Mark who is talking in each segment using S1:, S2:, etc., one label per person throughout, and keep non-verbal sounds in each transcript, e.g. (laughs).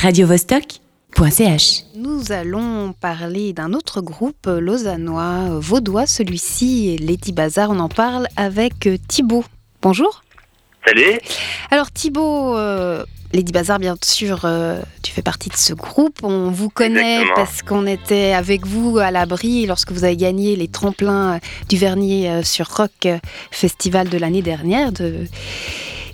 S1: radiovostok.ch.
S2: Nous allons parler d'un autre groupe lausannois, vaudois celui-ci, Lady Bazar. On en parle avec Thibaut. Bonjour.
S3: Salut.
S2: Alors Thibaut, euh, Lady Bazar, bien sûr, euh, tu fais partie de ce groupe. On vous connaît
S3: Exactement.
S2: parce qu'on était avec vous à l'abri lorsque vous avez gagné les tremplins euh, du Vernier euh, sur Rock euh, Festival de l'année dernière. De...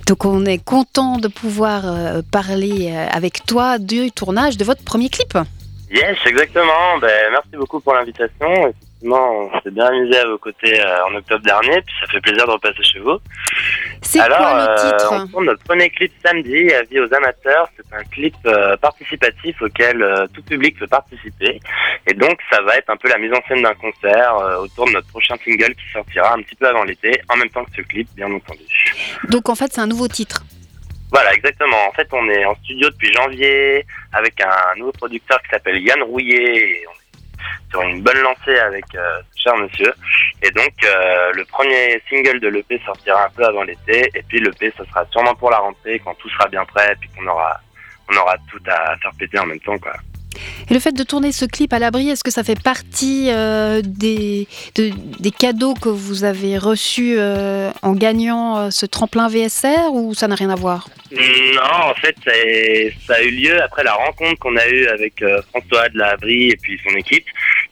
S2: Donc on est content de pouvoir euh, parler euh, avec toi du tournage de votre premier clip.
S3: Yes, exactement. Ben, merci beaucoup pour l'invitation. Effectivement, on s'est bien amusé à vos côtés euh, en octobre dernier, puis ça fait plaisir de repasser chez vous.
S2: C'est
S3: Alors,
S2: quoi le
S3: euh,
S2: titre
S3: on tourne notre premier clip samedi, Avis aux amateurs. C'est un clip euh, participatif auquel tout public peut participer. Et donc, ça va être un peu la mise en scène d'un concert autour de notre prochain single qui sortira un petit peu avant l'été, en même temps que ce clip, bien entendu.
S2: Donc en fait c'est un nouveau titre.
S3: Voilà, exactement. En fait, on est en studio depuis janvier avec un nouveau producteur qui s'appelle Yann Rouillet. Et on est sur une bonne lancée avec euh, ce cher monsieur. Et donc, euh, le premier single de l'EP sortira un peu avant l'été. Et puis, l'EP, ça sera sûrement pour la rentrée quand tout sera bien prêt et puis qu'on aura, on aura tout à faire péter en même temps, quoi.
S2: Et le fait de tourner ce clip à l'abri, est-ce que ça fait partie euh, des, de- des cadeaux que vous avez reçus euh, en gagnant euh, ce tremplin VSR ou ça n'a rien à voir?
S3: Non, en fait, ça, ça a eu lieu après la rencontre qu'on a eue avec François de la Abri et puis son équipe,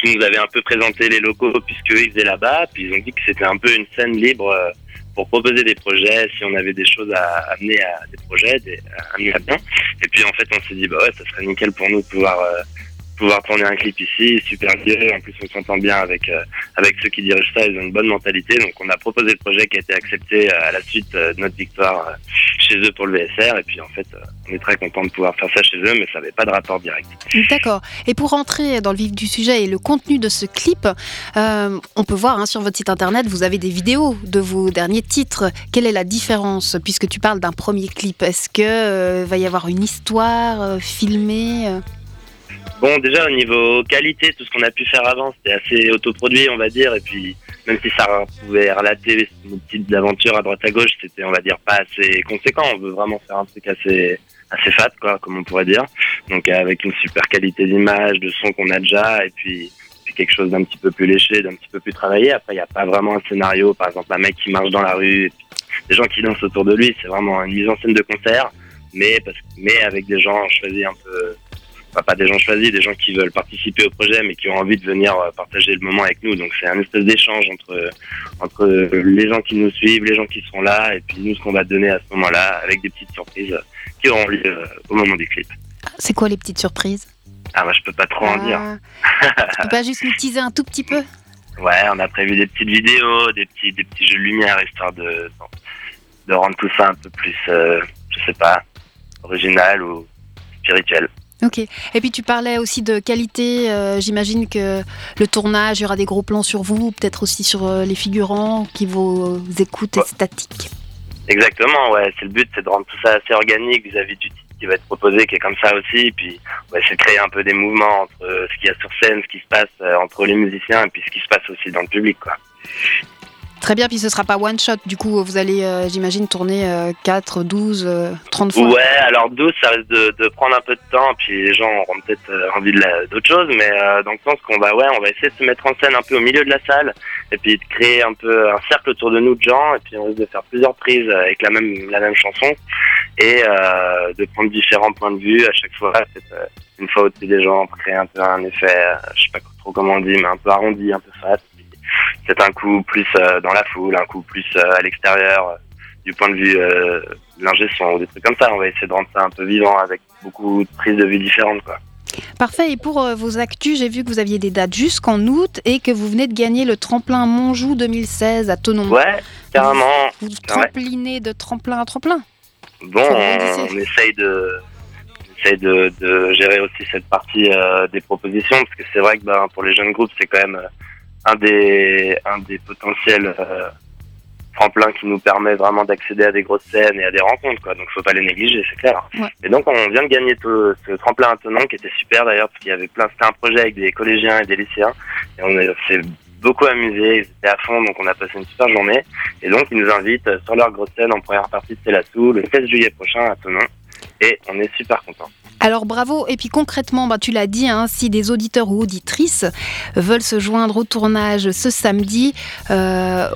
S3: qui nous avait un peu présenté les locaux puisqu'eux ils faisaient là-bas. Puis ils ont dit que c'était un peu une scène libre pour proposer des projets, si on avait des choses à amener à des projets, des, à amener à bien. Et puis en fait, on s'est dit, bah ouais, ça serait nickel pour nous de pouvoir euh, pouvoir tourner un clip ici, super lieu. En plus, on s'entend bien avec euh, avec ceux qui dirigent ça, ils ont une bonne mentalité. Donc, on a proposé le projet qui a été accepté euh, à la suite euh, de notre victoire euh, chez eux pour le VSR. Et puis, en fait, euh, on est très content de pouvoir faire ça chez eux, mais ça n'avait pas de rapport direct.
S2: D'accord. Et pour rentrer dans le vif du sujet et le contenu de ce clip, euh, on peut voir hein, sur votre site internet, vous avez des vidéos de vos derniers titres. Quelle est la différence puisque tu parles d'un premier clip? Est-ce que euh, va y avoir une histoire euh, filmée
S3: Bon, déjà, au niveau qualité, tout ce qu'on a pu faire avant, c'était assez autoproduit, on va dire. Et puis, même si ça pouvait relater nos petites aventures à droite à gauche, c'était, on va dire, pas assez conséquent. On veut vraiment faire un truc assez, assez fat, quoi, comme on pourrait dire. Donc, avec une super qualité d'image, de son qu'on a déjà, et puis, quelque chose d'un petit peu plus léché, d'un petit peu plus travaillé. Après, il n'y a pas vraiment un scénario, par exemple, un mec qui marche dans la rue, des gens qui dansent autour de lui. C'est vraiment une mise en scène de concert, mais, parce, mais avec des gens choisis un peu, enfin, pas des gens choisis, des gens qui veulent participer au projet, mais qui ont envie de venir euh, partager le moment avec nous. Donc c'est un espèce d'échange entre entre les gens qui nous suivent, les gens qui seront là, et puis nous ce qu'on va donner à ce moment-là, avec des petites surprises qui auront lieu euh, au moment du clip.
S2: C'est quoi les petites surprises?
S3: Ah moi je peux pas trop en dire.
S2: Ah, Tu peux pas juste nous teaser un tout petit peu?
S3: Ouais, on a prévu des petites vidéos, des petits des petits jeux de lumière histoire de de rendre tout ça un peu plus, euh, je sais pas, original ou spirituel.
S2: Ok. Et puis tu parlais aussi de qualité. euh, J'imagine que le tournage, il y aura des gros plans sur vous, peut-être aussi sur euh, les figurants qui vous écoutent
S3: Ouais.
S2: statiques.
S3: Exactement, ouais. C'est le but, c'est de rendre tout ça assez organique vis-à-vis du titre qui va être proposé, qui est comme ça aussi. Puis, essayer de créer un peu des mouvements entre euh, ce qu'il y a sur scène, ce qui se passe euh, entre les musiciens, et puis ce qui se passe aussi dans le public, quoi.
S2: Très bien, puis ce sera pas one shot. Du coup, vous allez, euh, j'imagine, tourner euh, 4, 12, euh, 30 fois.
S3: Ouais, alors 12, ça risque de, prendre un peu de temps, puis les gens auront peut-être euh, envie d'autre chose, mais euh, dans le sens qu'on va, ouais, on va essayer de se mettre en scène un peu au milieu de la salle, et puis de créer un peu un cercle autour de nous de gens, et puis on risque de faire plusieurs prises avec la même la même chanson, et de prendre différents points de vue à chaque fois, une fois au-dessus des gens, pour créer un peu un effet, je sais pas trop comment on dit, mais un peu arrondi, un peu fat. Peut-être un coup plus euh, dans la foule, un coup plus euh, à l'extérieur, euh, du point de vue de l'ingé son ou des trucs comme ça. On va essayer de rendre ça un peu vivant avec beaucoup de prises de vue différentes, quoi.
S2: Parfait. Et pour vos actus, j'ai vu que vous aviez des dates jusqu'en août et que vous venez de gagner le tremplin Monjou 2016 à Tonon.
S3: Ouais, carrément.
S2: Vous tremplinez de tremplin à tremplin.
S3: Bon, on, essaye de on essaye de, de gérer aussi cette partie euh, des propositions parce que c'est vrai que ben, pour les jeunes groupes c'est quand même euh, un des un des potentiels euh, tremplins qui nous permet vraiment d'accéder à des grosses scènes et à des rencontres quoi. Donc faut pas les négliger c'est clair.
S2: Ouais.
S3: et donc on vient de gagner tout- ce tremplin à Tonon qui était super d'ailleurs parce qu'il y avait plein c'était un projet avec des collégiens et des lycéens. Et on est- s'est beaucoup amusé ils étaient à fond donc on a passé une super journée. Et donc ils nous invitent euh, sur leur grosse scène en première partie de Célassou le 16 juillet prochain à Tonon. Et on est super contents
S2: Alors bravo. Et puis concrètement, bah, tu l'as dit, hein, si des auditeurs ou auditrices veulent se joindre au tournage ce samedi, euh,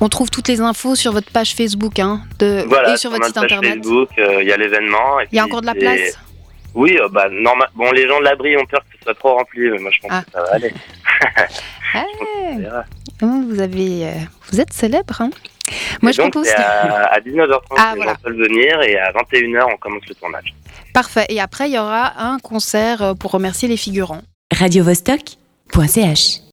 S2: on trouve toutes les infos sur votre page Facebook hein, de,
S3: Voilà,
S2: et sur votre site
S3: page
S2: internet.
S3: Facebook, euh, il y a l'événement.
S2: Il y a encore de la place
S3: Oui, euh, bah normal. Bon, les gens de l'abri ont peur que ce soit trop rempli, mais moi je pense
S2: Ah.
S3: que ça va aller. (laughs)
S2: Ah,
S3: On
S2: vous, avez, vous êtes célèbre. hein. Moi,
S3: Et
S2: je
S3: donc,
S2: propose.
S3: à, (laughs) à 19h30
S2: Ah,
S3: les
S2: voilà.
S3: gens peuvent venir et à 21h on commence le tournage.
S2: Parfait. Et après, il y aura un concert euh, pour remercier les figurants.
S1: radiovostok.ch